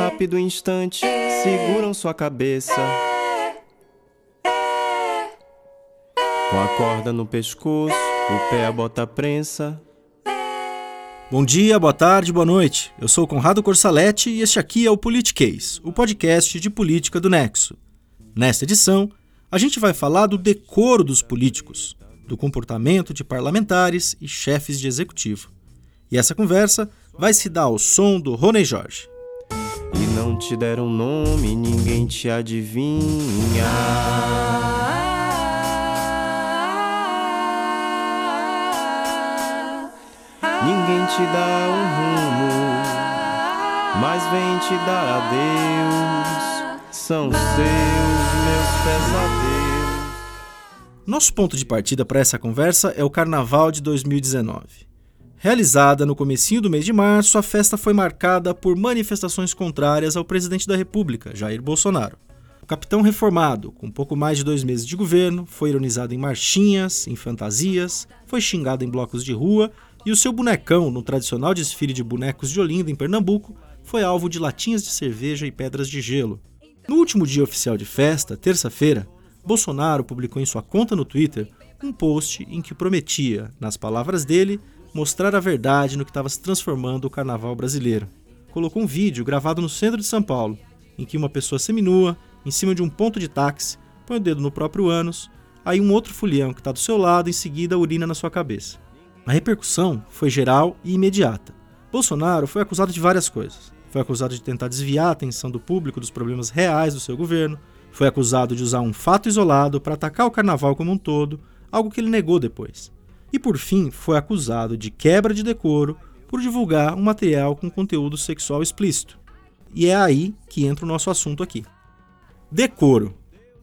rápido instante seguram sua cabeça. Com a corda no pescoço, o pé a bota prensa. Bom dia, boa tarde, boa noite. Eu sou Conrado Corsaletti e este aqui é o Politicase, o podcast de política do Nexo. Nesta edição, a gente vai falar do decoro dos políticos, do comportamento de parlamentares e chefes de executivo. E essa conversa vai se dar ao som do Rony Jorge. E não te deram nome, ninguém te adivinha. Ninguém te dá um rumo, mas vem te dar adeus. São seus meus pesadelos. Nosso ponto de partida para essa conversa é o Carnaval de 2019. Realizada no comecinho do mês de março, a festa foi marcada por manifestações contrárias ao presidente da República, Jair Bolsonaro. O capitão reformado, com pouco mais de dois meses de governo, foi ironizado em marchinhas, em fantasias, foi xingado em blocos de rua e o seu bonecão, no tradicional desfile de bonecos de Olinda, em Pernambuco, foi alvo de latinhas de cerveja e pedras de gelo. No último dia oficial de festa, terça-feira, Bolsonaro publicou em sua conta no Twitter um post em que prometia, nas palavras dele, mostrar a verdade no que estava se transformando o carnaval brasileiro. Colocou um vídeo gravado no centro de São Paulo, em que uma pessoa seminua, em cima de um ponto de táxi, põe o dedo no próprio ânus, aí um outro fulião que está do seu lado em seguida urina na sua cabeça. A repercussão foi geral e imediata. Bolsonaro foi acusado de várias coisas. Foi acusado de tentar desviar a atenção do público dos problemas reais do seu governo, foi acusado de usar um fato isolado para atacar o carnaval como um todo, algo que ele negou depois. E por fim, foi acusado de quebra de decoro por divulgar um material com conteúdo sexual explícito. E é aí que entra o nosso assunto aqui. Decoro.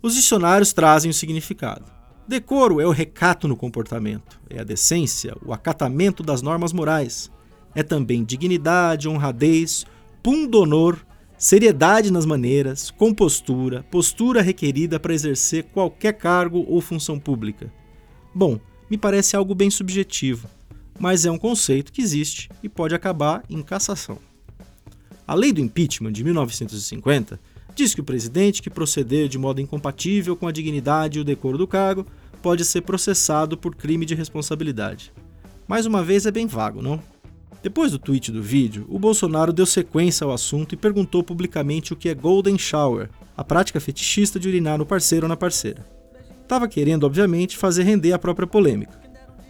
Os dicionários trazem o significado. Decoro é o recato no comportamento, é a decência, o acatamento das normas morais. É também dignidade, honradez, pundonor, seriedade nas maneiras, compostura, postura requerida para exercer qualquer cargo ou função pública. Bom, me parece algo bem subjetivo, mas é um conceito que existe e pode acabar em cassação. A lei do impeachment de 1950 diz que o presidente que proceder de modo incompatível com a dignidade e o decoro do cargo pode ser processado por crime de responsabilidade. Mais uma vez é bem vago, não? Depois do tweet do vídeo, o Bolsonaro deu sequência ao assunto e perguntou publicamente o que é Golden Shower, a prática fetichista de urinar no parceiro ou na parceira. Estava querendo, obviamente, fazer render a própria polêmica.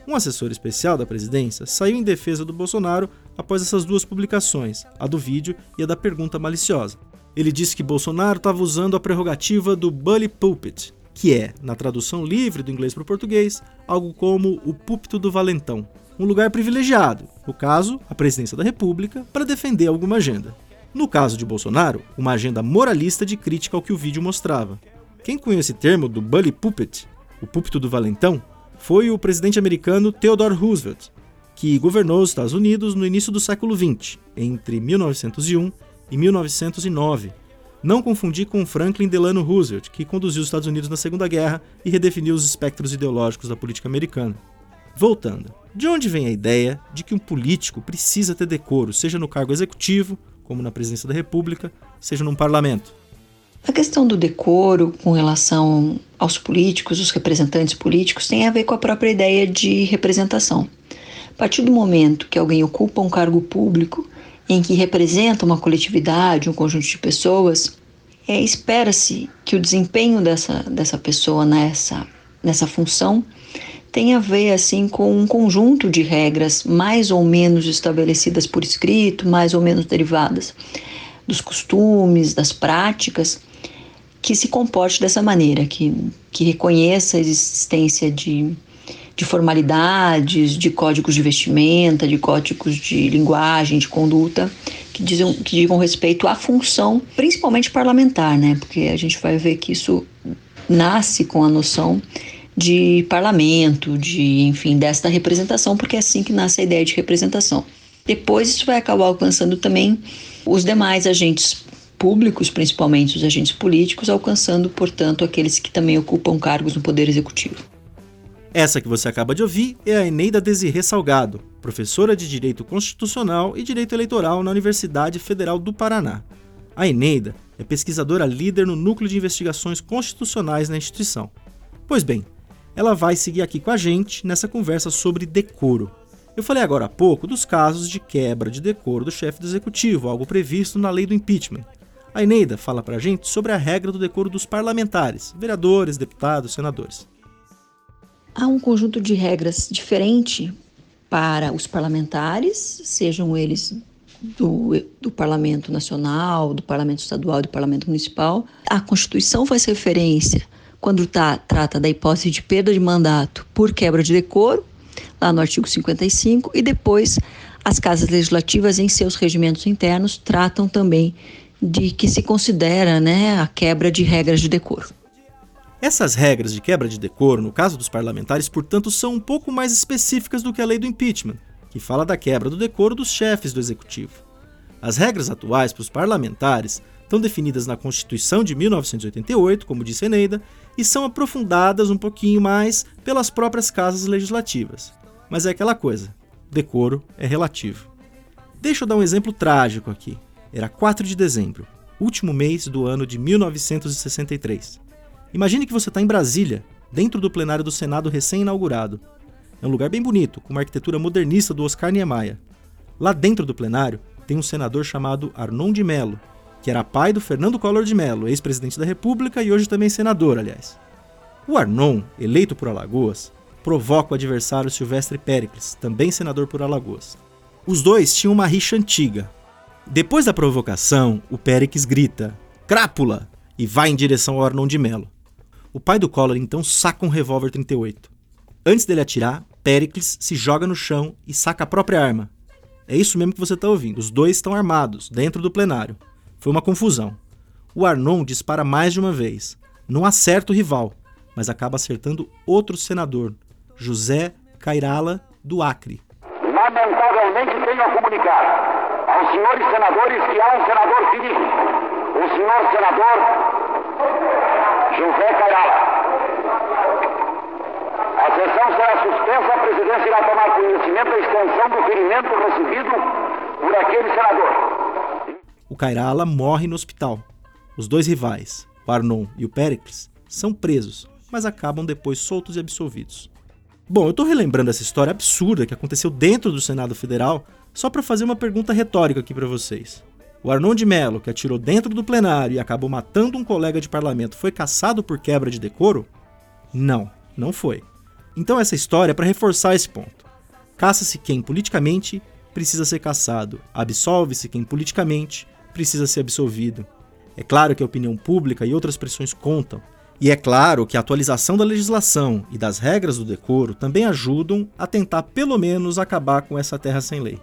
Um assessor especial da presidência saiu em defesa do Bolsonaro após essas duas publicações, a do vídeo e a da pergunta maliciosa. Ele disse que Bolsonaro estava usando a prerrogativa do bully pulpit, que é, na tradução livre do inglês para o português, algo como o púlpito do valentão, um lugar privilegiado, no caso, a presidência da República, para defender alguma agenda. No caso de Bolsonaro, uma agenda moralista de crítica ao que o vídeo mostrava. Quem cunhou esse termo do bully pulpit, o púlpito do valentão, foi o presidente americano Theodore Roosevelt, que governou os Estados Unidos no início do século XX, entre 1901 e 1909. Não confundir com Franklin Delano Roosevelt, que conduziu os Estados Unidos na Segunda Guerra e redefiniu os espectros ideológicos da política americana. Voltando, de onde vem a ideia de que um político precisa ter decoro, seja no cargo executivo, como na presidência da República, seja num parlamento? A questão do decoro com relação aos políticos, os representantes políticos, tem a ver com a própria ideia de representação. A partir do momento que alguém ocupa um cargo público, em que representa uma coletividade, um conjunto de pessoas, é, espera-se que o desempenho dessa, dessa pessoa nessa, nessa função tenha a ver assim com um conjunto de regras mais ou menos estabelecidas por escrito, mais ou menos derivadas dos costumes, das práticas, que se comporte dessa maneira, que, que reconheça a existência de de formalidades, de códigos de vestimenta, de códigos de linguagem, de conduta, que, dizem, que digam respeito à função, principalmente parlamentar, né? Porque a gente vai ver que isso nasce com a noção de parlamento, de, enfim, desta representação, porque é assim que nasce a ideia de representação. Depois isso vai acabar alcançando também os demais agentes públicos, principalmente os agentes políticos, alcançando, portanto, aqueles que também ocupam cargos no Poder Executivo. Essa que você acaba de ouvir é a Eneida Desirê Salgado, professora de Direito Constitucional e Direito Eleitoral na Universidade Federal do Paraná. A Eneida é pesquisadora líder no Núcleo de Investigações Constitucionais na instituição. Pois bem, ela vai seguir aqui com a gente nessa conversa sobre decoro. Eu falei agora há pouco dos casos de quebra de decoro do chefe do executivo, algo previsto na lei do impeachment. A Eneida fala pra gente sobre a regra do decoro dos parlamentares, vereadores, deputados, senadores. Há um conjunto de regras diferente para os parlamentares, sejam eles do, do Parlamento Nacional, do Parlamento Estadual do Parlamento Municipal. A Constituição faz referência, quando tá, trata da hipótese de perda de mandato por quebra de decoro, lá no artigo 55, e depois as casas legislativas, em seus regimentos internos, tratam também de que se considera né, a quebra de regras de decoro. Essas regras de quebra de decoro, no caso dos parlamentares, portanto, são um pouco mais específicas do que a lei do impeachment, que fala da quebra do decoro dos chefes do executivo. As regras atuais para os parlamentares estão definidas na Constituição de 1988, como disse Eneida, e são aprofundadas um pouquinho mais pelas próprias casas legislativas. Mas é aquela coisa: decoro é relativo. Deixa eu dar um exemplo trágico aqui. Era 4 de dezembro, último mês do ano de 1963. Imagine que você está em Brasília, dentro do plenário do Senado recém-inaugurado. É um lugar bem bonito, com uma arquitetura modernista do Oscar Niemeyer. Lá dentro do plenário tem um senador chamado Arnon de Mello, que era pai do Fernando Collor de Mello, ex-presidente da República e hoje também senador, aliás. O Arnon, eleito por Alagoas, provoca o adversário Silvestre Péricles, também senador por Alagoas. Os dois tinham uma rixa antiga. Depois da provocação, o Péricles grita: Crápula! e vai em direção ao Arnon de Mello. O pai do Collor então saca um revólver 38. Antes dele atirar, Pericles se joga no chão e saca a própria arma. É isso mesmo que você está ouvindo. Os dois estão armados, dentro do plenário. Foi uma confusão. O Arnon dispara mais de uma vez. Não acerta o rival, mas acaba acertando outro senador, José Cairala, do Acre. Lamentavelmente tenho a comunicar aos senhores senadores que há um senador ferido. O senhor senador José Cairala. A sessão será suspensa, a presidência irá tomar conhecimento da extensão do ferimento recebido por aquele senador. O Cairala morre no hospital. Os dois rivais, o Arnon e o Péricles, são presos, mas acabam depois soltos e absolvidos. Bom, eu estou relembrando essa história absurda que aconteceu dentro do Senado Federal só para fazer uma pergunta retórica aqui para vocês. O Arnon de Mello, que atirou dentro do plenário e acabou matando um colega de parlamento, foi caçado por quebra de decoro? Não, não foi. Então essa história é para reforçar esse ponto. Caça-se quem politicamente precisa ser caçado, absolve-se quem politicamente precisa ser absolvido. É claro que a opinião pública e outras pressões contam, e é claro que a atualização da legislação e das regras do decoro também ajudam a tentar pelo menos acabar com essa terra sem lei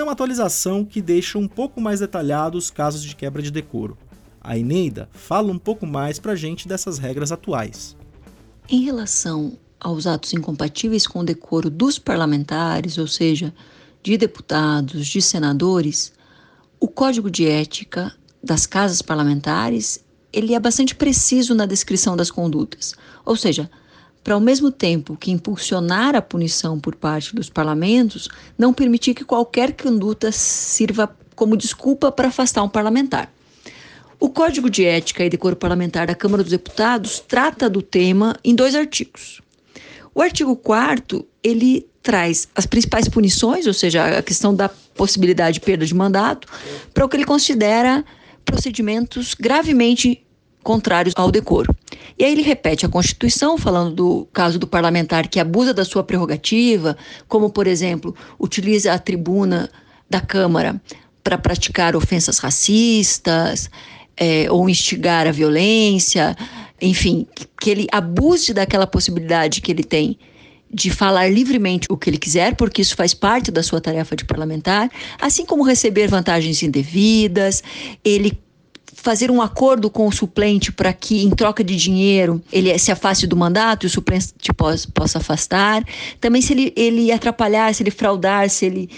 é uma atualização que deixa um pouco mais detalhados os casos de quebra de decoro. A Eneida fala um pouco mais para a gente dessas regras atuais. Em relação aos atos incompatíveis com o decoro dos parlamentares, ou seja, de deputados, de senadores, o Código de Ética das casas parlamentares ele é bastante preciso na descrição das condutas. Ou seja, para ao mesmo tempo que impulsionar a punição por parte dos parlamentos, não permitir que qualquer conduta sirva como desculpa para afastar um parlamentar. O Código de Ética e Decoro Parlamentar da Câmara dos Deputados trata do tema em dois artigos. O artigo 4 ele traz as principais punições, ou seja, a questão da possibilidade de perda de mandato, para o que ele considera procedimentos gravemente contrários ao decoro. E aí ele repete a Constituição, falando do caso do parlamentar que abusa da sua prerrogativa, como, por exemplo, utiliza a tribuna da Câmara para praticar ofensas racistas é, ou instigar a violência, enfim, que ele abuse daquela possibilidade que ele tem de falar livremente o que ele quiser, porque isso faz parte da sua tarefa de parlamentar, assim como receber vantagens indevidas, ele fazer um acordo com o suplente para que, em troca de dinheiro, ele se afaste do mandato e o suplente possa, possa afastar. Também, se ele, ele atrapalhar, se ele fraudar, se ele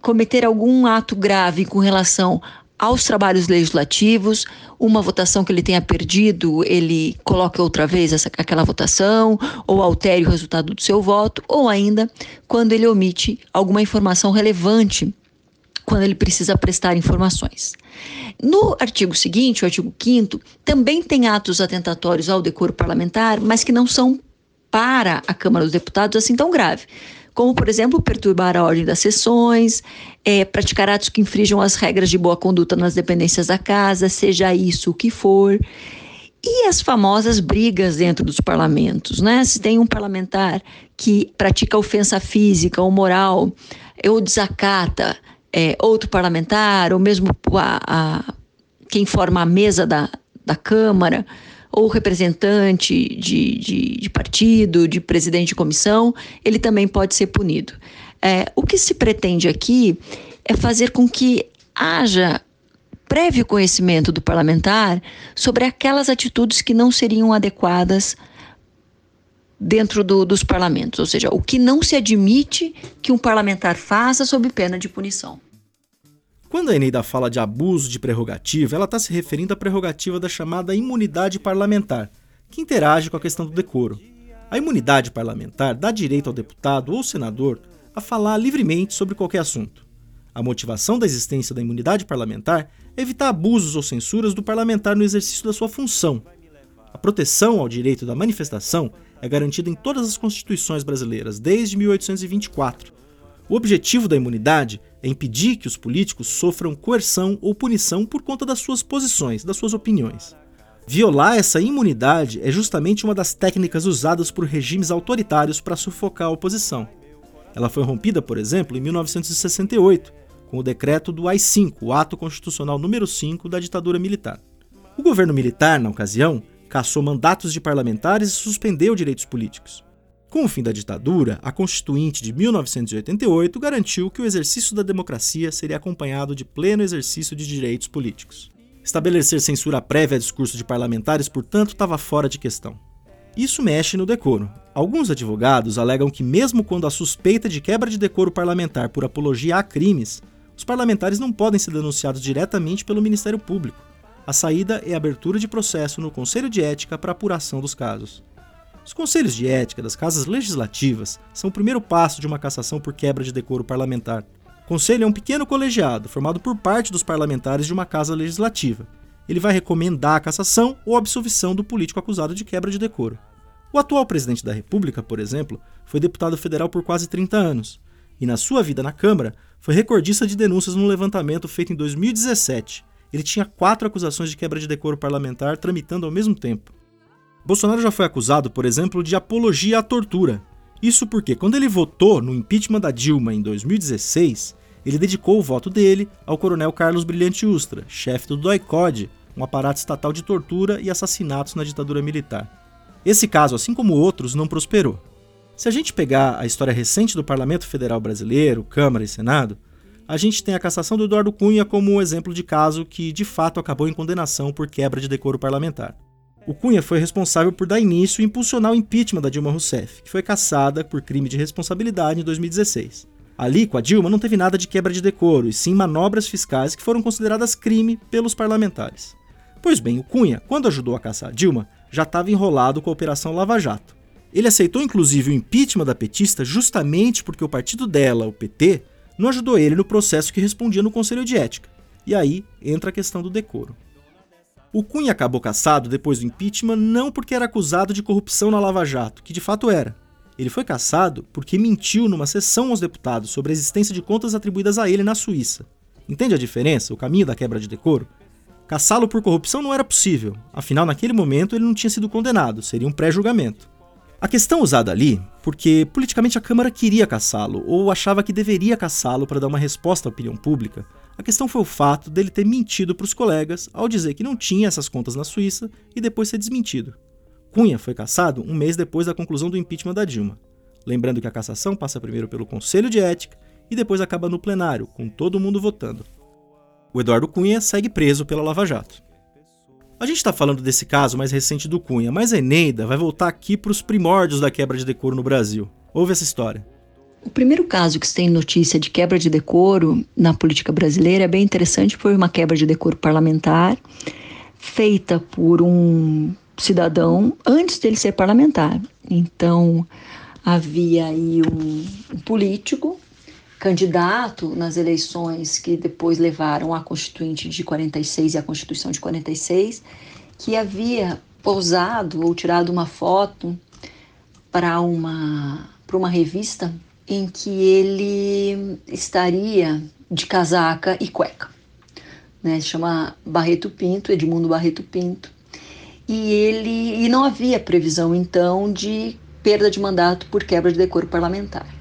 cometer algum ato grave com relação aos trabalhos legislativos, uma votação que ele tenha perdido, ele coloque outra vez essa, aquela votação, ou altere o resultado do seu voto, ou ainda quando ele omite alguma informação relevante quando ele precisa prestar informações. No artigo seguinte, o artigo 5 também tem atos atentatórios ao decoro parlamentar, mas que não são para a Câmara dos Deputados assim tão grave. Como, por exemplo, perturbar a ordem das sessões, é, praticar atos que infringam as regras de boa conduta nas dependências da casa, seja isso o que for. E as famosas brigas dentro dos parlamentos, né? Se tem um parlamentar que pratica ofensa física ou moral, ou desacata é, outro parlamentar, ou mesmo a, a, quem forma a mesa da, da Câmara, ou representante de, de, de, partido, de presidente de comissão, ele também pode ser punido. É, o que se pretende aqui é fazer com que haja prévio conhecimento do parlamentar sobre aquelas atitudes que não seriam adequadas dentro do, dos parlamentos, ou seja, o que não se admite que um parlamentar faça sob pena de punição. Quando a Eneida fala de abuso de prerrogativa, ela está se referindo à prerrogativa da chamada imunidade parlamentar, que interage com a questão do decoro. A imunidade parlamentar dá direito ao deputado ou senador a falar livremente sobre qualquer assunto. A motivação da existência da imunidade parlamentar é evitar abusos ou censuras do parlamentar no exercício da sua função. A proteção ao direito da manifestação é garantida em todas as constituições brasileiras desde 1824. O objetivo da imunidade é impedir que os políticos sofram coerção ou punição por conta das suas posições, das suas opiniões. Violar essa imunidade é justamente uma das técnicas usadas por regimes autoritários para sufocar a oposição. Ela foi rompida, por exemplo, em 1968, com o decreto do AI-5, o Ato Constitucional número 5 da ditadura militar. O governo militar, na ocasião, cassou mandatos de parlamentares e suspendeu direitos políticos. Com o fim da ditadura, a Constituinte de 1988 garantiu que o exercício da democracia seria acompanhado de pleno exercício de direitos políticos. Estabelecer censura prévia a discurso de parlamentares, portanto, estava fora de questão. Isso mexe no decoro. Alguns advogados alegam que, mesmo quando há suspeita de quebra de decoro parlamentar por apologia a crimes, os parlamentares não podem ser denunciados diretamente pelo Ministério Público. A saída é a abertura de processo no Conselho de Ética para apuração dos casos. Os conselhos de ética das casas legislativas são o primeiro passo de uma cassação por quebra de decoro parlamentar. O conselho é um pequeno colegiado formado por parte dos parlamentares de uma casa legislativa. Ele vai recomendar a cassação ou absolvição do político acusado de quebra de decoro. O atual presidente da República, por exemplo, foi deputado federal por quase 30 anos e, na sua vida na Câmara, foi recordista de denúncias no levantamento feito em 2017. Ele tinha quatro acusações de quebra de decoro parlamentar tramitando ao mesmo tempo. Bolsonaro já foi acusado, por exemplo, de apologia à tortura. Isso porque, quando ele votou no impeachment da Dilma em 2016, ele dedicou o voto dele ao coronel Carlos Brilhante Ustra, chefe do DOI-CODE, um aparato estatal de tortura e assassinatos na ditadura militar. Esse caso, assim como outros, não prosperou. Se a gente pegar a história recente do Parlamento Federal Brasileiro, Câmara e Senado, a gente tem a cassação do Eduardo Cunha como um exemplo de caso que de fato acabou em condenação por quebra de decoro parlamentar. O Cunha foi responsável por dar início e impulsionar o impeachment da Dilma Rousseff, que foi cassada por crime de responsabilidade em 2016. Ali, com a Dilma, não teve nada de quebra de decoro, e sim manobras fiscais que foram consideradas crime pelos parlamentares. Pois bem, o Cunha, quando ajudou a caçar a Dilma, já estava enrolado com a Operação Lava Jato. Ele aceitou inclusive o impeachment da petista justamente porque o partido dela, o PT, não ajudou ele no processo que respondia no Conselho de Ética. E aí entra a questão do decoro. O Cunha acabou caçado depois do impeachment não porque era acusado de corrupção na Lava Jato, que de fato era. Ele foi caçado porque mentiu numa sessão aos deputados sobre a existência de contas atribuídas a ele na Suíça. Entende a diferença, o caminho da quebra de decoro? Caçá-lo por corrupção não era possível, afinal, naquele momento ele não tinha sido condenado, seria um pré-julgamento. A questão usada ali, porque politicamente a Câmara queria caçá-lo, ou achava que deveria caçá-lo para dar uma resposta à opinião pública, a questão foi o fato dele ter mentido para os colegas ao dizer que não tinha essas contas na Suíça e depois ser desmentido. Cunha foi caçado um mês depois da conclusão do impeachment da Dilma. Lembrando que a cassação passa primeiro pelo Conselho de Ética e depois acaba no plenário, com todo mundo votando. O Eduardo Cunha segue preso pela Lava Jato. A gente está falando desse caso mais recente do Cunha, mas a Eneida vai voltar aqui para os primórdios da quebra de decoro no Brasil. Ouve essa história. O primeiro caso que se tem notícia de quebra de decoro na política brasileira é bem interessante, foi uma quebra de decoro parlamentar feita por um cidadão antes dele ser parlamentar. Então, havia aí um, um político candidato nas eleições que depois levaram à Constituinte de 46 e à Constituição de 46, que havia posado ou tirado uma foto para uma, para uma revista em que ele estaria de casaca e cueca. Né? Se chama Barreto Pinto, Edmundo Barreto Pinto. E ele e não havia previsão então de perda de mandato por quebra de decoro parlamentar.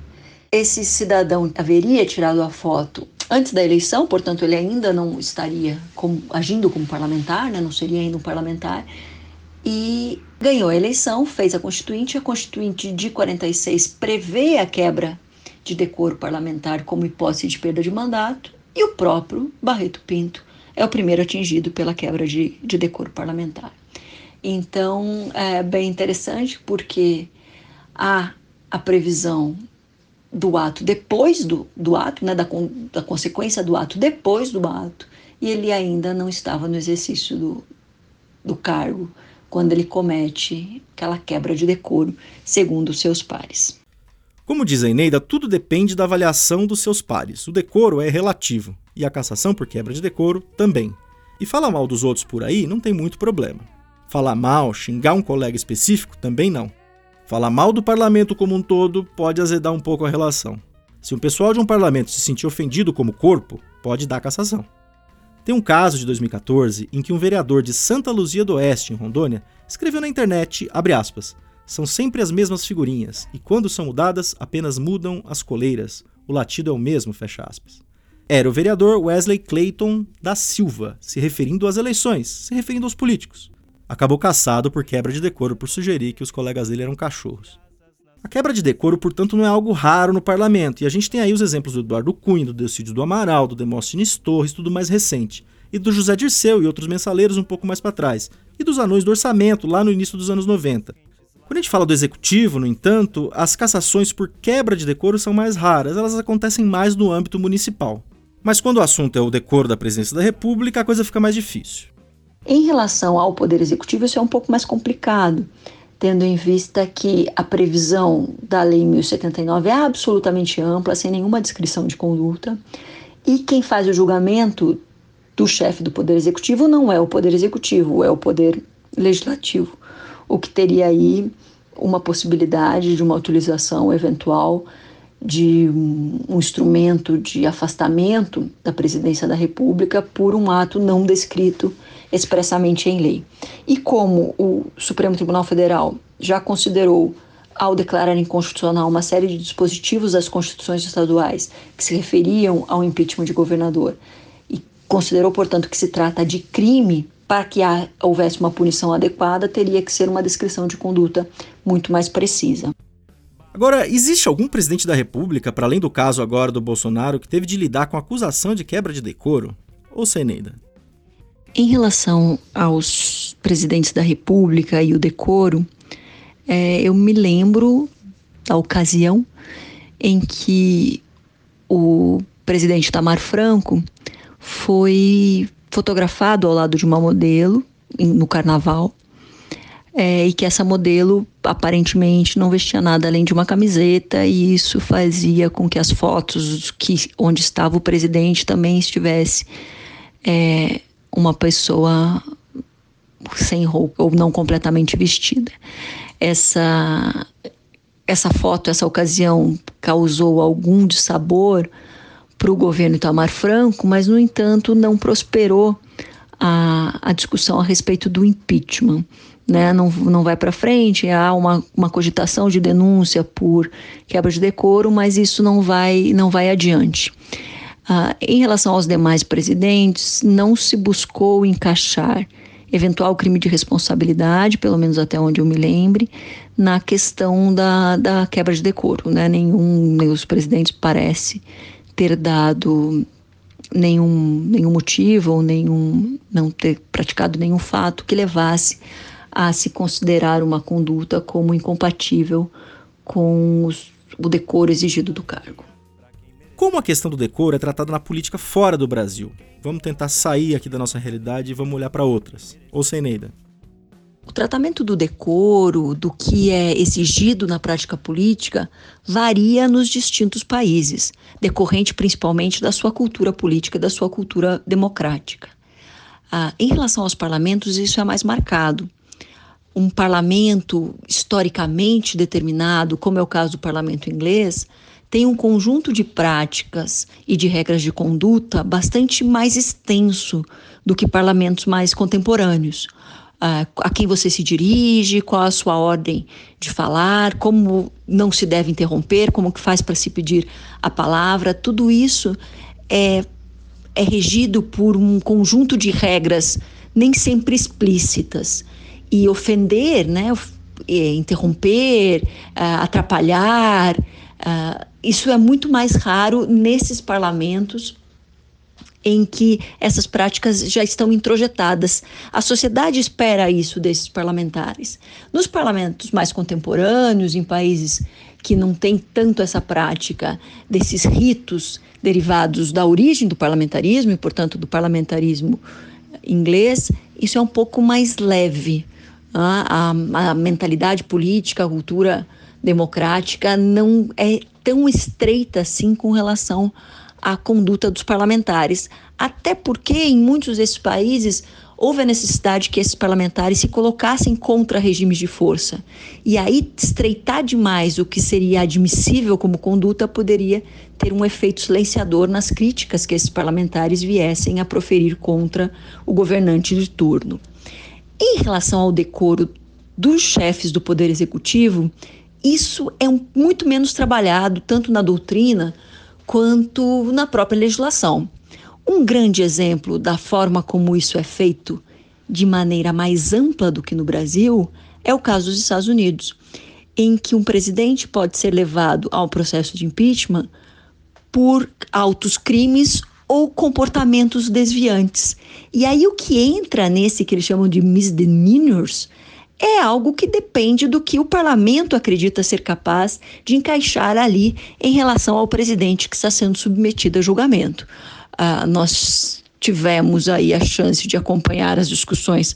Esse cidadão haveria tirado a foto antes da eleição, portanto ele ainda não estaria como, agindo como parlamentar, né? não seria ainda um parlamentar, e ganhou a eleição, fez a Constituinte. A Constituinte de 46 prevê a quebra de decoro parlamentar como hipótese de perda de mandato, e o próprio Barreto Pinto é o primeiro atingido pela quebra de, de decoro parlamentar. Então é bem interessante porque há a previsão do ato depois do, do ato, né, da, da consequência do ato depois do ato, e ele ainda não estava no exercício do, do cargo quando ele comete aquela quebra de decoro, segundo os seus pares. Como diz a Eneida, tudo depende da avaliação dos seus pares. O decoro é relativo, e a cassação por quebra de decoro também. E falar mal dos outros por aí não tem muito problema. Falar mal, xingar um colega específico também não. Falar mal do parlamento como um todo pode azedar um pouco a relação. Se um pessoal de um parlamento se sentir ofendido como corpo, pode dar cassação. Tem um caso de 2014 em que um vereador de Santa Luzia do Oeste, em Rondônia, escreveu na internet, aspas, são sempre as mesmas figurinhas, e quando são mudadas, apenas mudam as coleiras. O latido é o mesmo, fecha aspas. Era o vereador Wesley Clayton da Silva, se referindo às eleições, se referindo aos políticos acabou caçado por quebra de decoro por sugerir que os colegas dele eram cachorros. A quebra de decoro, portanto, não é algo raro no parlamento, e a gente tem aí os exemplos do Eduardo Cunha, do Delcídio do Amaral, do Demóstenes Torres, tudo mais recente, e do José Dirceu e outros mensaleiros um pouco mais para trás, e dos anões do orçamento lá no início dos anos 90. Quando a gente fala do executivo, no entanto, as cassações por quebra de decoro são mais raras, elas acontecem mais no âmbito municipal. Mas quando o assunto é o decoro da presidência da República, a coisa fica mais difícil. Em relação ao Poder Executivo, isso é um pouco mais complicado, tendo em vista que a previsão da Lei 1079 é absolutamente ampla, sem nenhuma descrição de conduta, e quem faz o julgamento do chefe do Poder Executivo não é o Poder Executivo, é o Poder Legislativo, o que teria aí uma possibilidade de uma utilização eventual de um instrumento de afastamento da presidência da República por um ato não descrito expressamente em lei. E como o Supremo Tribunal Federal já considerou, ao declarar inconstitucional uma série de dispositivos das constituições estaduais que se referiam ao impeachment de governador, e considerou, portanto, que se trata de crime para que houvesse uma punição adequada, teria que ser uma descrição de conduta muito mais precisa. Agora, existe algum presidente da República, para além do caso agora do Bolsonaro, que teve de lidar com acusação de quebra de decoro? Ou Seneida? Em relação aos presidentes da República e o decoro, é, eu me lembro da ocasião em que o presidente Tamar Franco foi fotografado ao lado de uma modelo no carnaval é, e que essa modelo aparentemente não vestia nada além de uma camiseta e isso fazia com que as fotos que onde estava o presidente também estivesse é, uma pessoa sem roupa ou não completamente vestida. Essa essa foto, essa ocasião causou algum dissabor para o governo Itamar Franco, mas no entanto não prosperou a, a discussão a respeito do impeachment. Né, não, não vai para frente, há uma, uma cogitação de denúncia por quebra de decoro, mas isso não vai, não vai adiante. Ah, em relação aos demais presidentes, não se buscou encaixar eventual crime de responsabilidade, pelo menos até onde eu me lembre, na questão da, da quebra de decoro. Né? Nenhum, nem os presidentes parece ter dado nenhum, nenhum motivo ou nenhum, não ter praticado nenhum fato que levasse a se considerar uma conduta como incompatível com os, o decoro exigido do cargo. Como a questão do decoro é tratada na política fora do Brasil? Vamos tentar sair aqui da nossa realidade e vamos olhar para outras. Ou sem Neida? O tratamento do decoro, do que é exigido na prática política, varia nos distintos países, decorrente principalmente da sua cultura política, da sua cultura democrática. Ah, em relação aos parlamentos, isso é mais marcado. Um parlamento historicamente determinado, como é o caso do parlamento inglês, tem um conjunto de práticas e de regras de conduta bastante mais extenso do que parlamentos mais contemporâneos. Uh, a quem você se dirige, qual a sua ordem de falar, como não se deve interromper, como que faz para se pedir a palavra, tudo isso é, é regido por um conjunto de regras nem sempre explícitas. E ofender, né, é, interromper, uh, atrapalhar, uh, isso é muito mais raro nesses parlamentos em que essas práticas já estão introjetadas. A sociedade espera isso desses parlamentares. Nos parlamentos mais contemporâneos, em países que não têm tanto essa prática desses ritos derivados da origem do parlamentarismo e, portanto, do parlamentarismo inglês, isso é um pouco mais leve. A, a, a mentalidade política, a cultura democrática não é tão estreita assim com relação a conduta dos parlamentares, até porque em muitos desses países houve a necessidade que esses parlamentares se colocassem contra regimes de força. E aí, estreitar demais o que seria admissível como conduta poderia ter um efeito silenciador nas críticas que esses parlamentares viessem a proferir contra o governante de turno. Em relação ao decoro dos chefes do Poder Executivo, isso é um, muito menos trabalhado, tanto na doutrina quanto na própria legislação. Um grande exemplo da forma como isso é feito de maneira mais ampla do que no Brasil é o caso dos Estados Unidos, em que um presidente pode ser levado ao processo de impeachment por altos crimes ou comportamentos desviantes. E aí o que entra nesse que eles chamam de misdemeanors é algo que depende do que o parlamento acredita ser capaz de encaixar ali em relação ao presidente que está sendo submetido a julgamento. Uh, nós tivemos aí a chance de acompanhar as discussões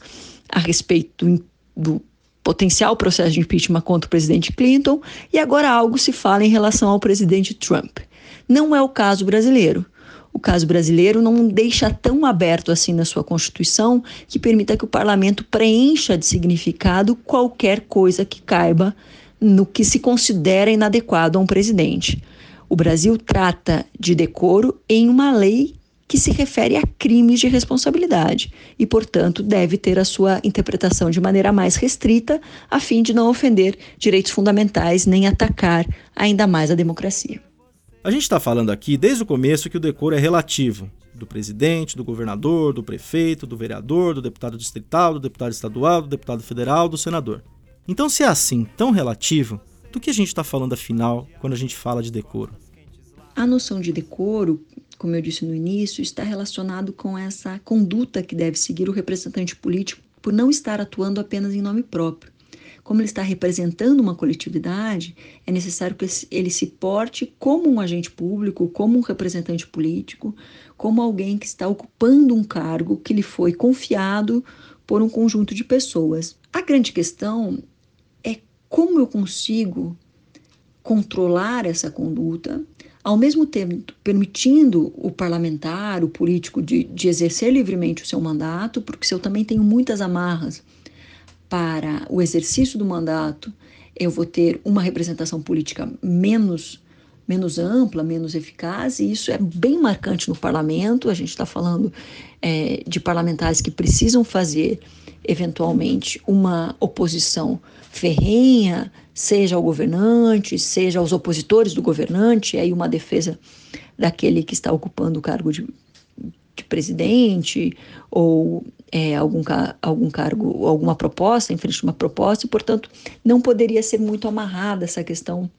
a respeito do, do potencial processo de impeachment contra o presidente Clinton e agora algo se fala em relação ao presidente Trump. Não é o caso brasileiro. O caso brasileiro não deixa tão aberto assim na sua Constituição que permita que o parlamento preencha de significado qualquer coisa que caiba no que se considera inadequado a um presidente. O Brasil trata de decoro em uma lei que se refere a crimes de responsabilidade e, portanto, deve ter a sua interpretação de maneira mais restrita, a fim de não ofender direitos fundamentais nem atacar ainda mais a democracia. A gente está falando aqui desde o começo que o decoro é relativo. Do presidente, do governador, do prefeito, do vereador, do deputado distrital, do deputado estadual, do deputado federal, do senador. Então, se é assim, tão relativo, do que a gente está falando afinal quando a gente fala de decoro? A noção de decoro, como eu disse no início, está relacionado com essa conduta que deve seguir o representante político por não estar atuando apenas em nome próprio como ele está representando uma coletividade, é necessário que ele se porte como um agente público, como um representante político, como alguém que está ocupando um cargo que lhe foi confiado por um conjunto de pessoas. A grande questão é como eu consigo controlar essa conduta, ao mesmo tempo permitindo o parlamentar, o político, de, de exercer livremente o seu mandato, porque se eu também tenho muitas amarras para o exercício do mandato, eu vou ter uma representação política menos menos ampla, menos eficaz, e isso é bem marcante no parlamento. A gente está falando é, de parlamentares que precisam fazer, eventualmente, uma oposição ferrenha, seja ao governante, seja aos opositores do governante, aí uma defesa daquele que está ocupando o cargo de, de presidente, ou é, algum, algum cargo, alguma proposta, em frente a uma proposta, e, portanto, não poderia ser muito amarrada essa questão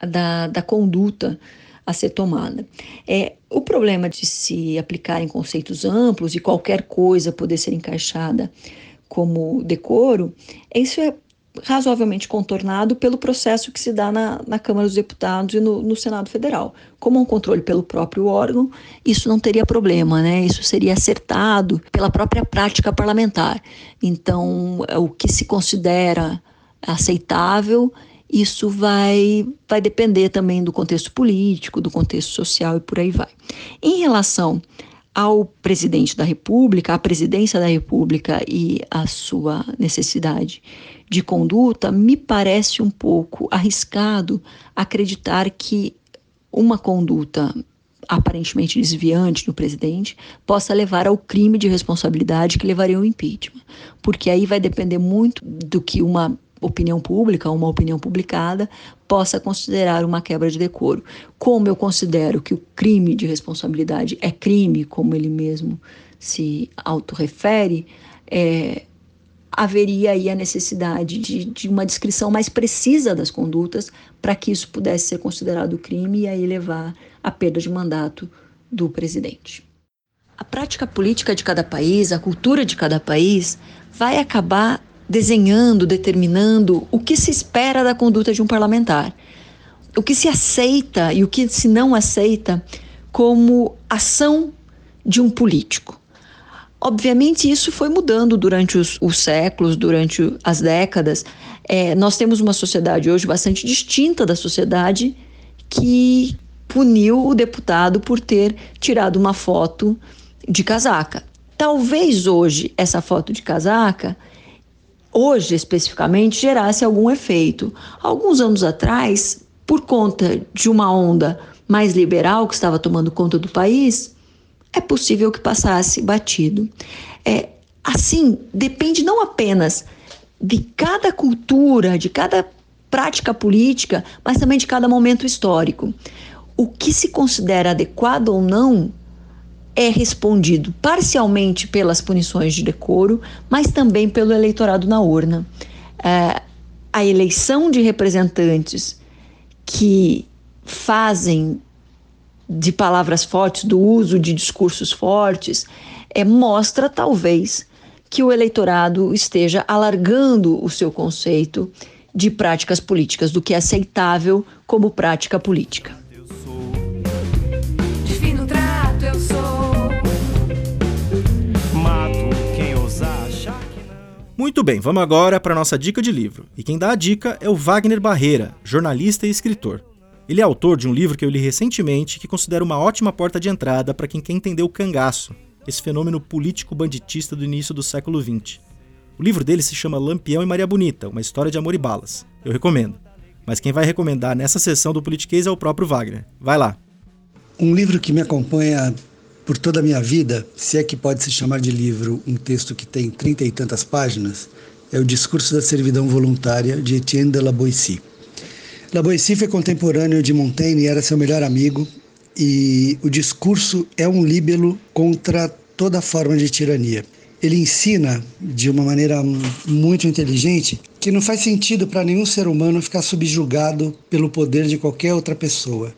da, da conduta a ser tomada. É, o problema de se aplicar em conceitos amplos e qualquer coisa poder ser encaixada como decoro, isso é razoavelmente contornado pelo processo que se dá na, na Câmara dos Deputados e no, no, Senado Federal. Como um controle pelo próprio órgão, isso não teria problema, né? Isso seria acertado pela própria prática parlamentar. Então, é o que se considera aceitável, isso vai, vai depender também do contexto político, do contexto social e por aí vai. Em relação ao presidente da República, à presidência da República e a sua necessidade de conduta, me parece um pouco arriscado acreditar que uma conduta aparentemente desviante do presidente possa levar ao crime de responsabilidade que levaria ao impeachment, porque aí vai depender muito do que uma opinião pública, uma opinião publicada, possa considerar uma quebra de decoro. Como eu considero que o crime de responsabilidade é crime, como ele mesmo se autorrefere, é, haveria aí a necessidade de, de uma descrição mais precisa das condutas para que isso pudesse ser considerado crime e aí levar à perda de mandato do presidente. A prática política de cada país, a cultura de cada país, vai acabar desenhando, determinando o que se espera da conduta de um parlamentar, o que se aceita e o que se não aceita como ação de um político. Obviamente, isso foi mudando durante os, os séculos, durante as décadas. É, nós temos uma sociedade hoje bastante distinta da sociedade que puniu o deputado por ter tirado uma foto de casaca. Talvez hoje essa foto de casaca hoje especificamente gerasse algum efeito. Alguns anos atrás, por conta de uma onda mais liberal que estava tomando conta do país, é possível que passasse batido. É, assim, depende não apenas de cada cultura, de cada prática política, mas também de cada momento histórico. O que se considera adequado ou não é respondido parcialmente pelas punições de decoro, mas também pelo eleitorado na urna. É, a eleição de representantes que fazem de palavras fortes, do uso de discursos fortes, é, mostra talvez que o eleitorado esteja alargando o seu conceito de práticas políticas, do que é aceitável como prática política. Muito bem, vamos agora para nossa dica de livro. E quem dá a dica é o Wagner Barreira, jornalista e escritor. Ele é autor de um livro que eu li recentemente que considero uma ótima porta de entrada para quem quer entender o cangaço, esse fenômeno político banditista do início do século XX. O livro dele se chama Lampião e Maria Bonita, uma história de amor e balas. Eu recomendo. Mas quem vai recomendar nessa sessão do Politiquês é o próprio Wagner. Vai lá. Um livro que me acompanha por toda a minha vida, se é que pode se chamar de livro um texto que tem trinta e tantas páginas, é o Discurso da Servidão Voluntária de Etienne de la Boétie. La Boétie foi contemporâneo de Montaigne e era seu melhor amigo, e o discurso é um líbelo contra toda forma de tirania. Ele ensina de uma maneira muito inteligente que não faz sentido para nenhum ser humano ficar subjugado pelo poder de qualquer outra pessoa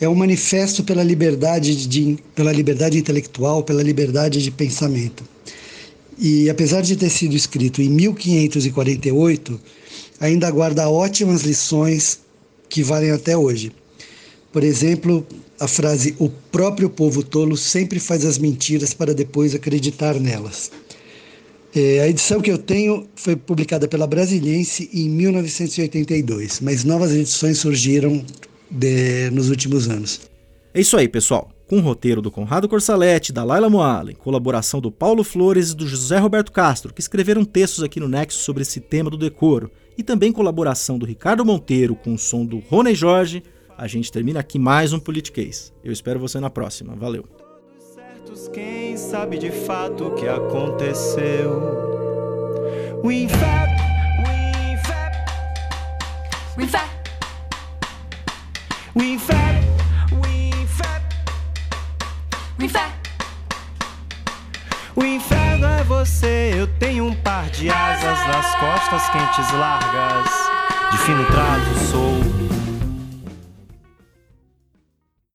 é um manifesto pela liberdade, de, pela liberdade intelectual, pela liberdade de pensamento. E apesar de ter sido escrito em 1548, ainda guarda ótimas lições que valem até hoje. Por exemplo, a frase o próprio povo tolo sempre faz as mentiras para depois acreditar nelas. É, a edição que eu tenho foi publicada pela Brasiliense em 1982, mas novas edições surgiram de, nos últimos anos. É isso aí, pessoal. Com o roteiro do Conrado Corsaletti, da Laila Moalen, colaboração do Paulo Flores e do José Roberto Castro, que escreveram textos aqui no Nexo sobre esse tema do decoro, e também colaboração do Ricardo Monteiro com o som do Rony Jorge, a gente termina aqui mais um Politiquês. Eu espero você na próxima. Valeu. Quem sabe de fato o que aconteceu? O inferno, o inferno, o inferno. We fat, we fat, we fat. O inferno é você, eu tenho um par de asas nas costas quentes largas. De fino trato sou